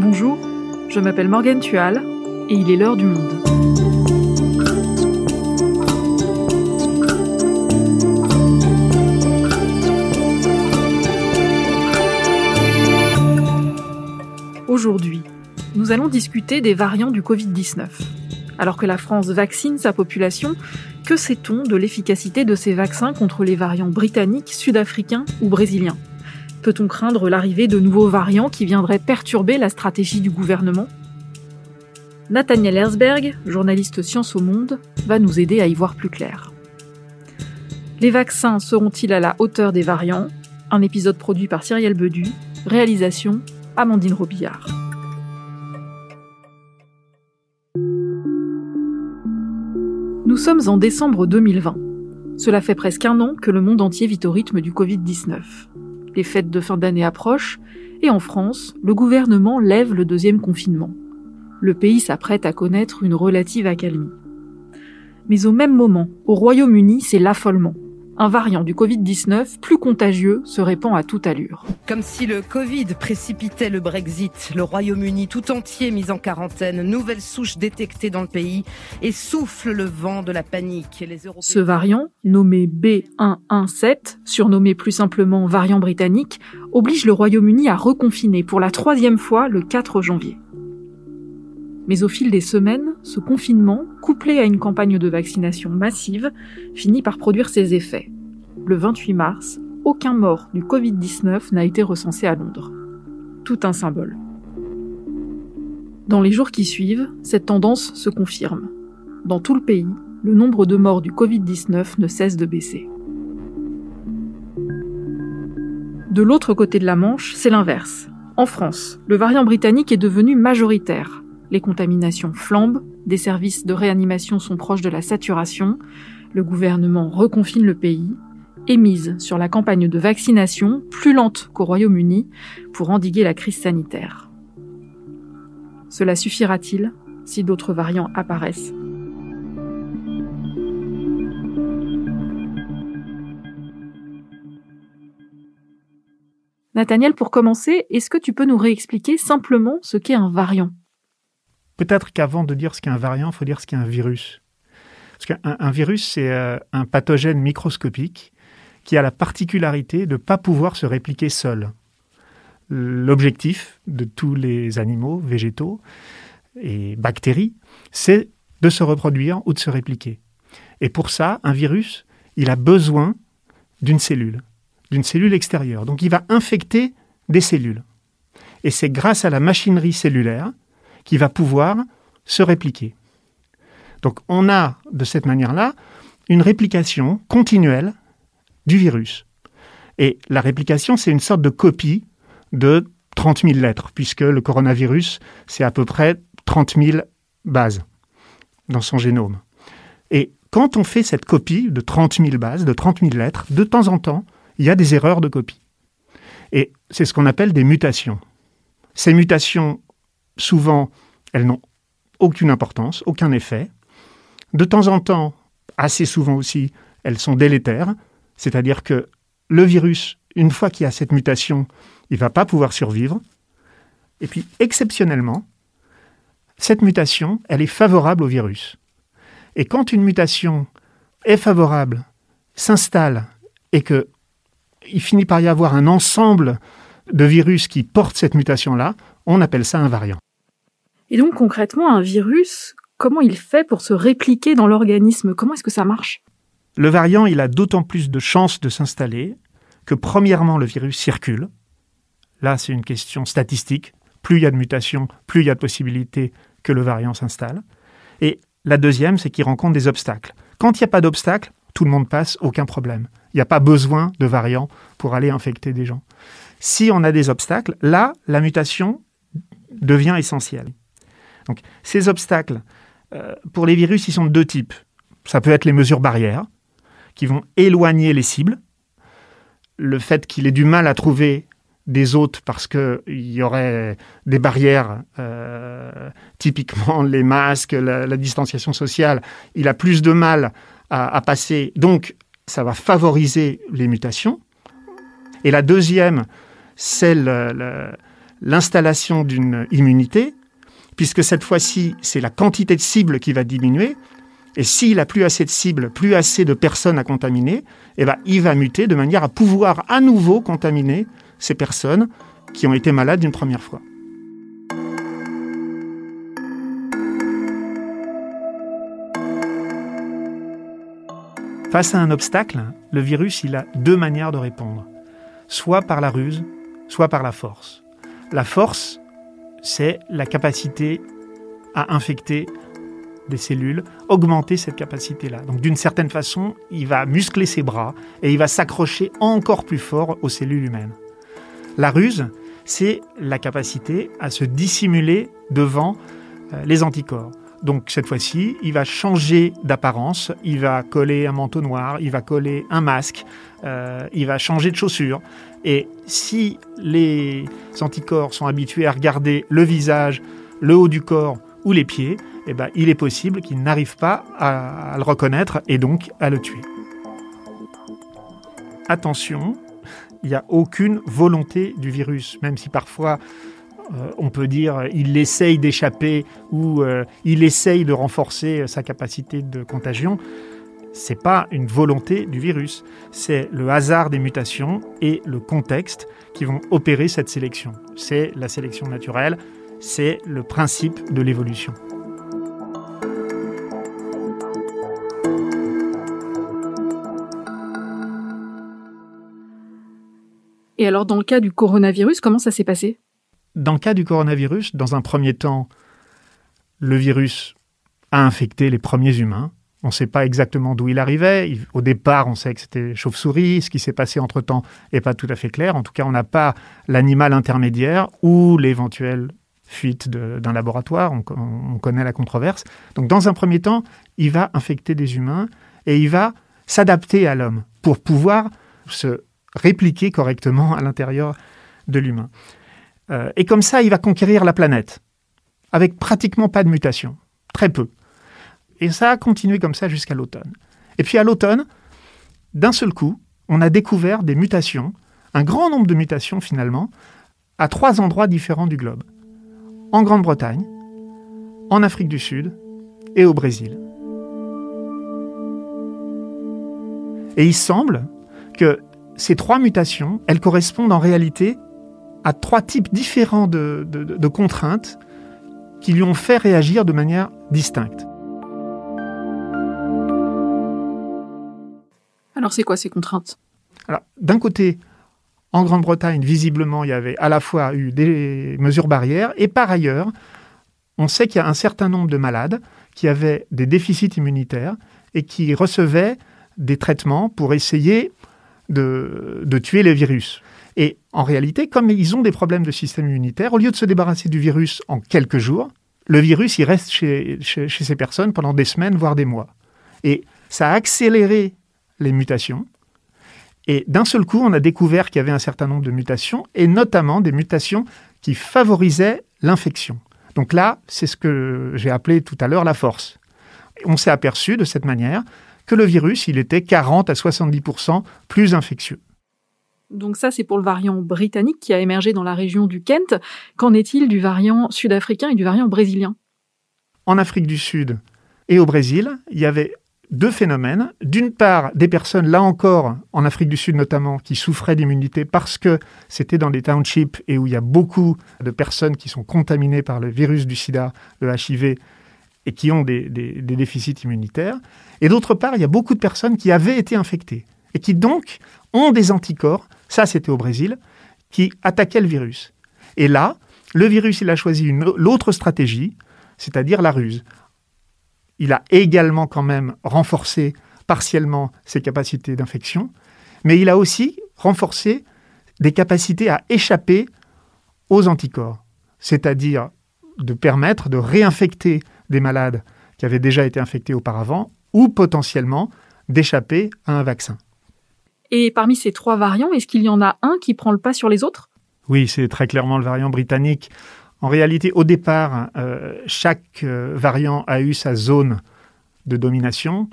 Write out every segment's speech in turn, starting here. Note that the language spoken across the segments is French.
Bonjour, je m'appelle Morgane Tual et il est l'heure du monde. Aujourd'hui, nous allons discuter des variants du Covid-19. Alors que la France vaccine sa population, que sait-on de l'efficacité de ces vaccins contre les variants britanniques, sud-africains ou brésiliens? Peut-on craindre l'arrivée de nouveaux variants qui viendraient perturber la stratégie du gouvernement? Nathaniel Herzberg, journaliste Science au Monde, va nous aider à y voir plus clair. Les vaccins seront-ils à la hauteur des variants? Un épisode produit par Cyrielle Bedu, réalisation Amandine Robillard. Nous sommes en décembre 2020. Cela fait presque un an que le monde entier vit au rythme du Covid-19. Les fêtes de fin d'année approchent et en France, le gouvernement lève le deuxième confinement. Le pays s'apprête à connaître une relative accalmie. Mais au même moment, au Royaume-Uni, c'est l'affolement un variant du Covid-19 plus contagieux se répand à toute allure. Comme si le Covid précipitait le Brexit, le Royaume-Uni tout entier mis en quarantaine, nouvelle souche détectée dans le pays et souffle le vent de la panique. Les Ce variant, nommé B117, surnommé plus simplement variant britannique, oblige le Royaume-Uni à reconfiner pour la troisième fois le 4 janvier. Mais au fil des semaines, ce confinement, couplé à une campagne de vaccination massive, finit par produire ses effets. Le 28 mars, aucun mort du Covid-19 n'a été recensé à Londres. Tout un symbole. Dans les jours qui suivent, cette tendance se confirme. Dans tout le pays, le nombre de morts du Covid-19 ne cesse de baisser. De l'autre côté de la Manche, c'est l'inverse. En France, le variant britannique est devenu majoritaire, les contaminations flambent, des services de réanimation sont proches de la saturation, le gouvernement reconfine le pays et mise sur la campagne de vaccination plus lente qu'au Royaume-Uni pour endiguer la crise sanitaire. Cela suffira-t-il si d'autres variants apparaissent? Nathaniel, pour commencer, est-ce que tu peux nous réexpliquer simplement ce qu'est un variant? Peut-être qu'avant de dire ce qu'est un variant, il faut dire ce qu'est un virus. Parce qu'un virus, c'est euh, un pathogène microscopique qui a la particularité de ne pas pouvoir se répliquer seul. L'objectif de tous les animaux, végétaux et bactéries, c'est de se reproduire ou de se répliquer. Et pour ça, un virus, il a besoin d'une cellule, d'une cellule extérieure. Donc il va infecter des cellules. Et c'est grâce à la machinerie cellulaire qui va pouvoir se répliquer. Donc on a de cette manière-là une réplication continuelle du virus. Et la réplication, c'est une sorte de copie de 30 000 lettres, puisque le coronavirus, c'est à peu près 30 000 bases dans son génome. Et quand on fait cette copie de 30 000 bases, de 30 000 lettres, de temps en temps, il y a des erreurs de copie. Et c'est ce qu'on appelle des mutations. Ces mutations souvent, elles n'ont aucune importance, aucun effet. De temps en temps, assez souvent aussi, elles sont délétères, c'est-à-dire que le virus, une fois qu'il y a cette mutation, il ne va pas pouvoir survivre. Et puis, exceptionnellement, cette mutation, elle est favorable au virus. Et quand une mutation est favorable, s'installe et que il finit par y avoir un ensemble de virus qui portent cette mutation-là, on appelle ça un variant. Et donc concrètement, un virus, comment il fait pour se répliquer dans l'organisme? Comment est-ce que ça marche? Le variant, il a d'autant plus de chances de s'installer que premièrement, le virus circule. Là, c'est une question statistique. Plus il y a de mutations, plus il y a de possibilités que le variant s'installe. Et la deuxième, c'est qu'il rencontre des obstacles. Quand il n'y a pas d'obstacles, tout le monde passe, aucun problème. Il n'y a pas besoin de variant pour aller infecter des gens. Si on a des obstacles, là, la mutation devient essentielle. Donc, ces obstacles, euh, pour les virus, ils sont de deux types. Ça peut être les mesures barrières, qui vont éloigner les cibles. Le fait qu'il ait du mal à trouver des hôtes parce qu'il y aurait des barrières, euh, typiquement les masques, la, distanciation sociale, il a plus de mal à, passer. Donc, ça va favoriser les mutations. Et la deuxième, c'est l'installation d'une immunité, puisque cette fois-ci, c'est la quantité de cibles qui va diminuer. Et s'il a plus assez de cibles, plus assez de personnes à contaminer, eh ben, il va muter de manière à pouvoir à nouveau contaminer ces personnes qui ont été malades une première fois. Face à un obstacle, le virus il a deux manières de répondre, soit par la ruse, soit par la force. La force, c'est la capacité à infecter des cellules, augmenter cette capacité-là. Donc d'une certaine façon, il va muscler ses bras et il va s'accrocher encore plus fort aux cellules humaines. La ruse, c'est la capacité à se dissimuler devant euh, les anticorps. Donc cette fois-ci, il va changer d'apparence, il va coller un manteau noir, il va coller un masque, euh, il va changer de chaussures. Et si les anticorps sont habitués à regarder le visage, le haut du corps ou les pieds, eh ben, il est possible qu'ils n'arrivent pas à, le reconnaître et donc à le tuer. Attention, il n'y a aucune volonté du virus, même si parfois euh, on peut dire il essaye d'échapper ou euh, il essaye de renforcer sa capacité de contagion. C'est pas une volonté du virus, c'est le hasard des mutations et le contexte qui vont opérer cette sélection. C'est la sélection naturelle, c'est le principe de l'évolution. Et alors, dans le cas du coronavirus, comment ça s'est passé? Dans le cas du coronavirus, dans un premier temps, le virus a infecté les premiers humains. On ne sait pas exactement d'où il arrivait. Au départ, on sait que c'était chauve-souris. Ce qui s'est passé entre-temps n'est pas tout à fait clair. En tout cas, on n'a pas l'animal intermédiaire ou l'éventuelle fuite d'un laboratoire. On, on, connaît la controverse. Donc, dans un premier temps, il va infecter des humains et il va s'adapter à l'homme pour pouvoir se répliquer correctement à l'intérieur de l'humain. Euh, et comme ça, il va conquérir la planète, avec pratiquement pas de mutation, très peu. Et ça a continué comme ça jusqu'à l'automne. Et puis à l'automne, d'un seul coup, on a découvert des mutations, un grand nombre de mutations finalement, à trois endroits différents du globe. En Grande-Bretagne, en Afrique du Sud et au Brésil. Et il semble que ces trois mutations, elles correspondent en réalité à trois types différents de, contraintes qui lui ont fait réagir de manière distincte. Alors c'est quoi ces contraintes? Alors d'un côté, en Grande-Bretagne, visiblement, il y avait à la fois eu des mesures barrières et par ailleurs, on sait qu'il y a un certain nombre de malades qui avaient des déficits immunitaires et qui recevaient des traitements pour essayer de, de tuer les virus. Et en réalité, comme ils ont des problèmes de système immunitaire, au lieu de se débarrasser du virus en quelques jours, le virus, il reste chez, ces personnes pendant des semaines, voire des mois. Et ça a accéléré les mutations. Et d'un seul coup, on a découvert qu'il y avait un certain nombre de mutations, et notamment des mutations qui favorisaient l'infection. Donc là, c'est ce que j'ai appelé tout à l'heure la force. On s'est aperçu de cette manière que le virus, il était 40 à 70% plus infectieux. Donc ça, c'est pour le variant britannique qui a émergé dans la région du Kent. Qu'en est-il du variant sud-africain et du variant brésilien? En Afrique du Sud et au Brésil, il y avait deux phénomènes. D'une part, des personnes, là encore, en Afrique du Sud notamment, qui souffraient d'immunité parce que c'était dans des townships et où il y a beaucoup de personnes qui sont contaminées par le virus du sida, le HIV, et qui ont des, des déficits immunitaires. Et d'autre part, il y a beaucoup de personnes qui avaient été infectées et qui donc ont des anticorps ça, c'était au Brésil, qui attaquait le virus. Et là, le virus, il a choisi l'autre stratégie, c'est-à-dire la ruse. Il a également quand même renforcé partiellement ses capacités d'infection, mais il a aussi renforcé des capacités à échapper aux anticorps, c'est-à-dire de permettre de réinfecter des malades qui avaient déjà été infectés auparavant ou potentiellement d'échapper à un vaccin. Et parmi ces trois variants, est-ce qu'il y en a un qui prend le pas sur les autres? Oui, c'est très clairement le variant britannique. En réalité, au départ, euh, chaque euh, variant a eu sa zone de domination.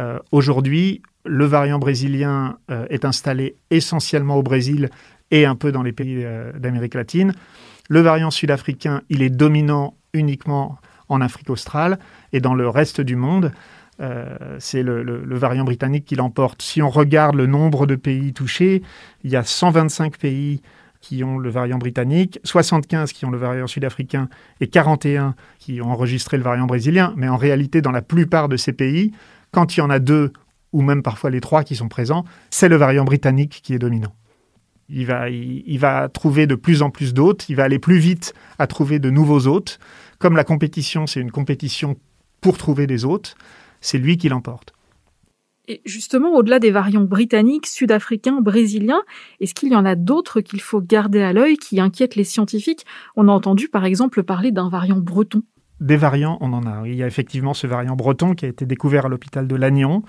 Euh, aujourd'hui, le variant brésilien est installé essentiellement au Brésil et un peu dans les pays d'Amérique latine. Le variant sud-africain, il est dominant uniquement en Afrique australe et dans le reste du monde. Euh, c'est le, variant britannique qui l'emporte. Si on regarde le nombre de pays touchés, il y a 125 pays qui ont le variant britannique, 75 qui ont le variant sud-africain et 41 qui ont enregistré le variant brésilien. Mais en réalité, dans la plupart de ces pays, quand il y en a deux ou même parfois les trois qui sont présents, c'est le variant britannique qui est dominant. Il va, il va trouver de plus en plus d'hôtes, il va aller plus vite à trouver de nouveaux hôtes. Comme la compétition, c'est une compétition pour trouver des hôtes, c'est lui qui l'emporte. Et justement, au-delà des variants britanniques, sud-africains, brésiliens, est-ce qu'il y en a d'autres qu'il faut garder à l'œil qui inquiètent les scientifiques? On a entendu par exemple parler d'un variant breton. Des variants, on en a. Il y a effectivement ce variant breton qui a été découvert à l'hôpital de Lannion.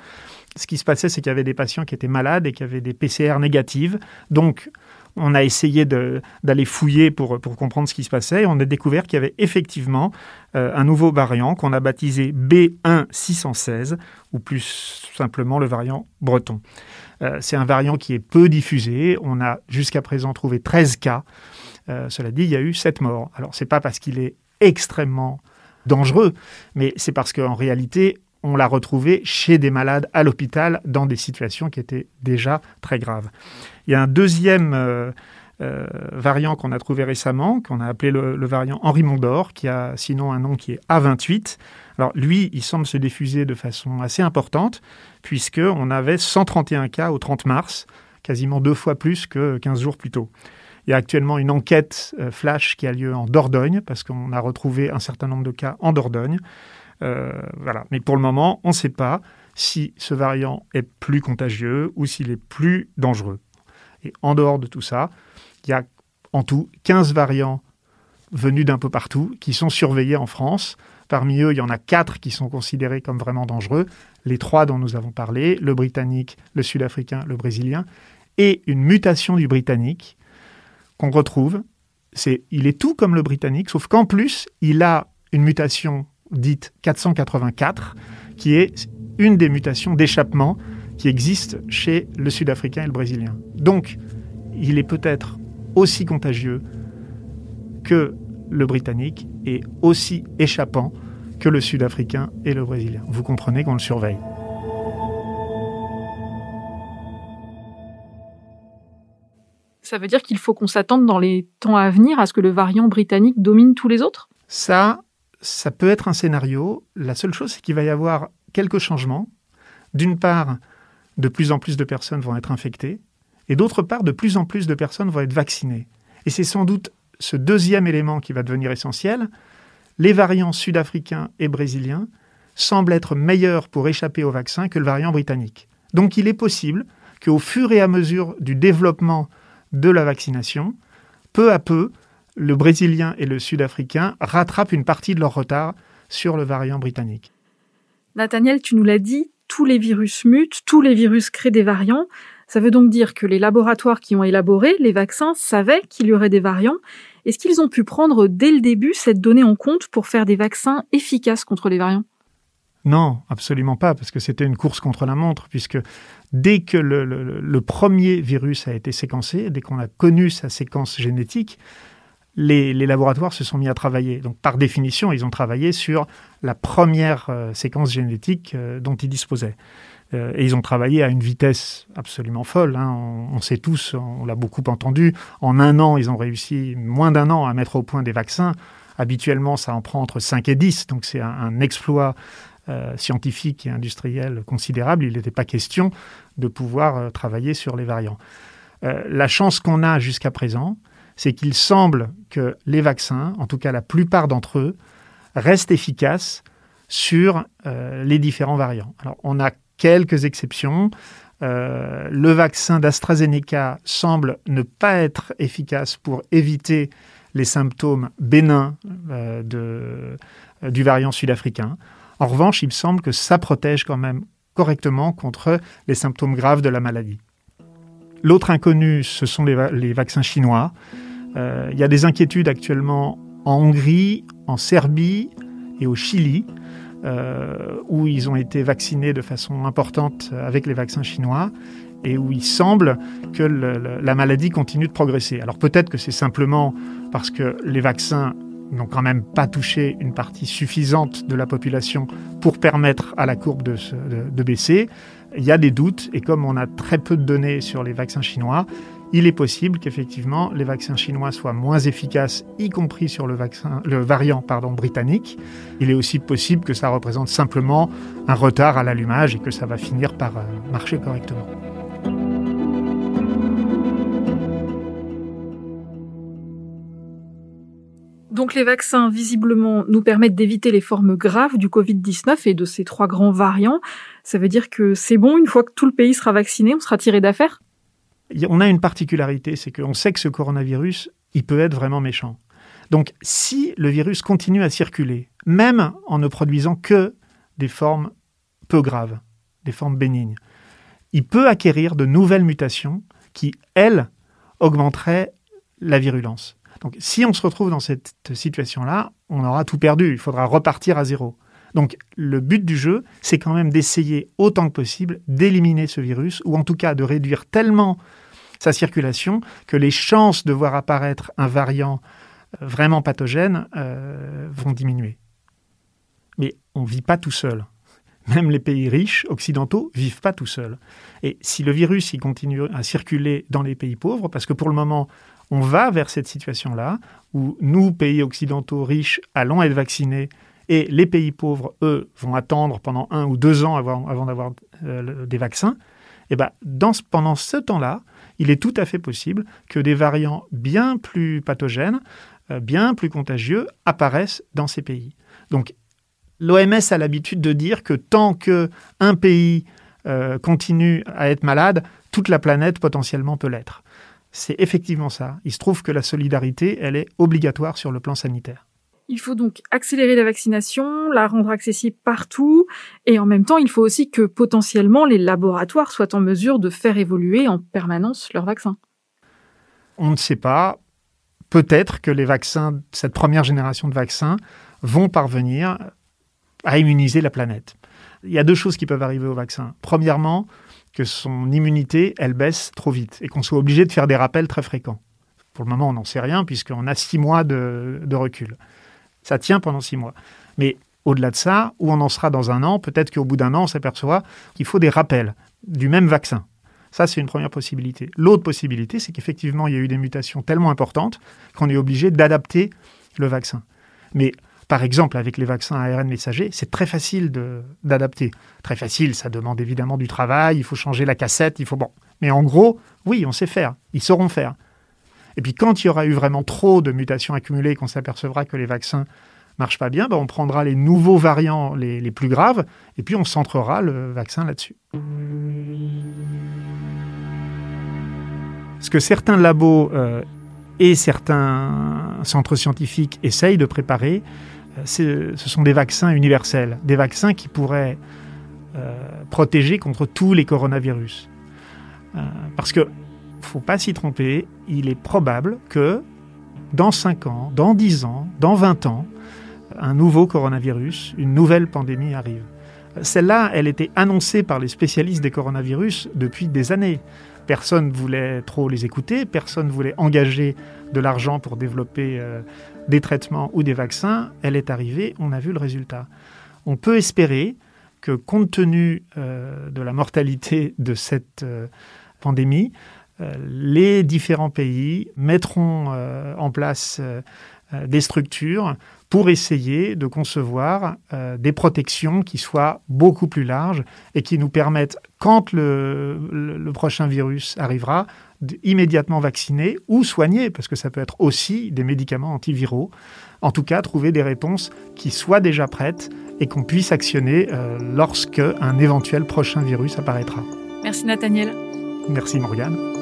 Ce qui se passait, c'est qu'il y avait des patients qui étaient malades et qui avaient des PCR négatives. Donc, on a essayé d'aller fouiller pour, comprendre ce qui se passait et on a découvert qu'il y avait effectivement euh, un nouveau variant qu'on a baptisé B1616 ou plus simplement le variant breton. Euh, c'est un variant qui est peu diffusé. On a jusqu'à présent trouvé 13 cas. Euh, cela dit, il y a eu 7 morts. Alors, ce n'est pas parce qu'il est extrêmement dangereux, mais c'est parce qu'en réalité, on l'a retrouvé chez des malades à l'hôpital dans des situations qui étaient déjà très graves. Il y a un deuxième euh, euh, variant qu'on a trouvé récemment, qu'on a appelé le, variant Henri Mondor, qui a sinon un nom qui est A28. Alors lui, il semble se diffuser de façon assez importante, puisqu'on avait 131 cas au 30 mars, quasiment deux fois plus que 15 jours plus tôt. Il y a actuellement une enquête euh, flash qui a lieu en Dordogne, parce qu'on a retrouvé un certain nombre de cas en Dordogne. Voilà. Mais pour le moment, on ne sait pas si ce variant est plus contagieux ou s'il est plus dangereux. Et en dehors de tout ça, il y a en tout 15 variants venus d'un peu partout qui sont surveillés en France. Parmi eux, il y en a quatre qui sont considérés comme vraiment dangereux. Les trois dont nous avons parlé, le britannique, le sud-africain, le brésilien, et une mutation du britannique qu'on retrouve. C'est, il est tout comme le britannique, sauf qu'en plus, il a une mutation dite 484, qui est une des mutations d'échappement qui existe chez le Sud-Africain et le Brésilien. Donc, il est peut-être aussi contagieux que le Britannique et aussi échappant que le Sud-Africain et le Brésilien. Vous comprenez qu'on le surveille. Ça veut dire qu'il faut qu'on s'attende dans les temps à venir à ce que le variant britannique domine tous les autres? Ça, ça peut être un scénario. La seule chose, c'est qu'il va y avoir quelques changements. D'une part, de plus en plus de personnes vont être infectées, et d'autre part, de plus en plus de personnes vont être vaccinées. Et c'est sans doute ce deuxième élément qui va devenir essentiel. Les variants sud-africains et brésiliens semblent être meilleurs pour échapper au vaccin que le variant britannique. Donc il est possible qu'au fur et à mesure du développement de la vaccination, peu à peu, le brésilien et le sud-africain rattrapent une partie de leur retard sur le variant britannique. Nathaniel, tu nous l'as dit, tous les virus mutent, tous les virus créent des variants. Ça veut donc dire que les laboratoires qui ont élaboré les vaccins savaient qu'il y aurait des variants. Est-ce qu'ils ont pu prendre dès le début cette donnée en compte pour faire des vaccins efficaces contre les variants? Non, absolument pas, parce que c'était une course contre la montre, puisque dès que le, premier virus a été séquencé, dès qu'on a connu sa séquence génétique, les, laboratoires se sont mis à travailler. Donc, par définition, ils ont travaillé sur la première euh, séquence génétique euh, dont ils disposaient. Euh, et ils ont travaillé à une vitesse absolument folle. Hein. On, sait tous, on l'a beaucoup entendu. En un an, ils ont réussi, moins d'un an, à mettre au point des vaccins. Habituellement, ça en prend entre 5 et 10. Donc, c'est un, exploit scientifique et industriel considérable. Il n'était pas question de pouvoir travailler sur les variants. la chance qu'on a jusqu'à présent, c'est qu'il semble que les vaccins, en tout cas la plupart d'entre eux, restent efficaces sur euh, les différents variants. Alors, on a quelques exceptions. Euh, le vaccin d'AstraZeneca semble ne pas être efficace pour éviter les symptômes bénins euh, du variant sud-africain. En revanche, il semble que ça protège quand même correctement contre les symptômes graves de la maladie. L'autre inconnu, ce sont les vaccins chinois. Euh, il y a des inquiétudes actuellement en Hongrie, en Serbie et au Chili, euh, où ils ont été vaccinés de façon importante avec les vaccins chinois. et où il semble que la maladie continue de progresser. Alors peut-être que c'est simplement parce que les vaccins n'ont quand même pas touché une partie suffisante de la population pour permettre à la courbe de, de, baisser. Il y a des doutes et comme on a très peu de données sur les vaccins chinois, il est possible qu'effectivement les vaccins chinois soient moins efficaces, y compris sur le, variant britannique. Il est aussi possible que ça représente simplement un retard à l'allumage et que ça va finir par euh, marcher correctement. Donc les vaccins, visiblement, nous permettent d'éviter les formes graves du Covid-19 et de ces trois grands variants. Ça veut dire que c'est bon, une fois que tout le pays sera vacciné, on sera tiré d'affaire? On a une particularité, c'est qu'on sait que ce coronavirus, il peut être vraiment méchant. Donc si le virus continue à circuler, même en ne produisant que des formes peu graves, des formes bénignes, il peut acquérir de nouvelles mutations qui, elles, augmenteraient la virulence. Donc si on se retrouve dans cette situation-là, on aura tout perdu, il faudra repartir à zéro. Donc le but du jeu, c'est quand même d'essayer autant que possible d'éliminer ce virus, ou en tout cas de réduire tellement sa circulation que les chances de voir apparaître un variant euh, vraiment pathogène euh, vont diminuer. Mais on ne vit pas tout seul. Même les pays riches, occidentaux, vivent pas tout seuls. Et si le virus continue à circuler dans les pays pauvres, parce que pour le moment, on va vers cette situation-là, où nous, pays occidentaux riches, allons être vaccinés, et les pays pauvres, eux, vont attendre pendant un ou deux ans avant, d'avoir euh, des vaccins. Et eh ben, dans, pendant ce temps-là, il est tout à fait possible que des variants bien plus pathogènes, euh, bien plus contagieux, apparaissent dans ces pays. Donc, l'OMS a l'habitude de dire que tant qu'un pays euh, continue à être malade, toute la planète potentiellement peut l'être c'est effectivement ça. Il se trouve que la solidarité, elle est obligatoire sur le plan sanitaire. Il faut donc accélérer la vaccination, la rendre accessible partout, et en même temps, il faut aussi que potentiellement les laboratoires soient en mesure de faire évoluer en permanence leurs vaccins. On ne sait pas. Peut-être que les vaccins, cette première génération de vaccins, vont parvenir à immuniser la planète. Il y a deux choses qui peuvent arriver au vaccin. Premièrement, que son immunité, elle baisse trop vite et qu'on soit obligé de faire des rappels très fréquents. Pour le moment, on n'en sait rien puisqu'on a six mois de, recul. Ça tient pendant six mois. Mais au-delà de ça, où on en sera dans un an, peut-être qu'au bout d'un an, on s'aperçoit qu'il faut des rappels du même vaccin. Ça, c'est une première possibilité. L'autre possibilité, c'est qu'effectivement, il y a eu des mutations tellement importantes qu'on est obligé d'adapter le vaccin. Mais par exemple, avec les vaccins ARN messagers, c'est très facile d'adapter. Très facile, ça demande évidemment du travail, il faut changer la cassette, il faut... Bon. Mais en gros, oui, on sait faire, ils sauront faire. Et puis quand il y aura eu vraiment trop de mutations accumulées et qu'on s'apercevra que les vaccins marchent pas bien, ben on prendra les nouveaux variants les, plus graves et puis on centrera le vaccin là-dessus. Ce que certains labos euh, et certains centres scientifiques essayent de préparer, ce sont des vaccins universels, des vaccins qui pourraient euh, protéger contre tous les coronavirus. Euh, parce que, faut pas s'y tromper, il est probable que dans 5 ans, dans 10 ans, dans 20 ans, un nouveau coronavirus, une nouvelle pandémie arrive. Celle-là, elle était annoncée par les spécialistes des coronavirus depuis des années. Personne ne voulait trop les écouter, personne ne voulait engager de l'argent pour développer euh, des traitements ou des vaccins, elle est arrivée, on a vu le résultat. On peut espérer que compte tenu euh, de la mortalité de cette euh, pandémie, les différents pays mettront en place des structures pour essayer de concevoir des protections qui soient beaucoup plus larges et qui nous permettent, quand le prochain virus arrivera, immédiatement vacciner ou soigner, parce que ça peut être aussi des médicaments antiviraux. En tout cas, trouver des réponses qui soient déjà prêtes et qu'on puisse actionner euh, lorsque un éventuel prochain virus apparaîtra. Merci Nathaniel. Merci Morgane.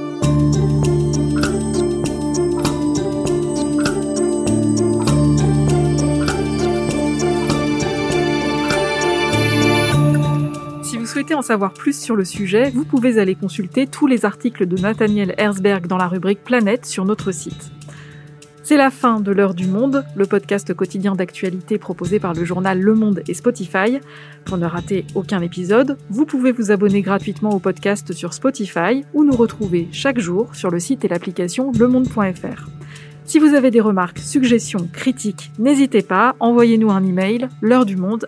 Souhaitez en savoir plus sur le sujet, vous pouvez aller consulter tous les articles de Nathaniel Herzberg dans la rubrique Planète sur notre site. C'est la fin de l'heure du monde, le podcast quotidien d'actualité proposé par le journal Le Monde et Spotify. Pour ne rater aucun épisode, vous pouvez vous abonner gratuitement au podcast sur Spotify ou nous retrouver chaque jour sur le site et l'application lemonde.fr. Si vous avez des remarques, suggestions, critiques, n'hésitez pas, envoyez-nous un email l'heure du monde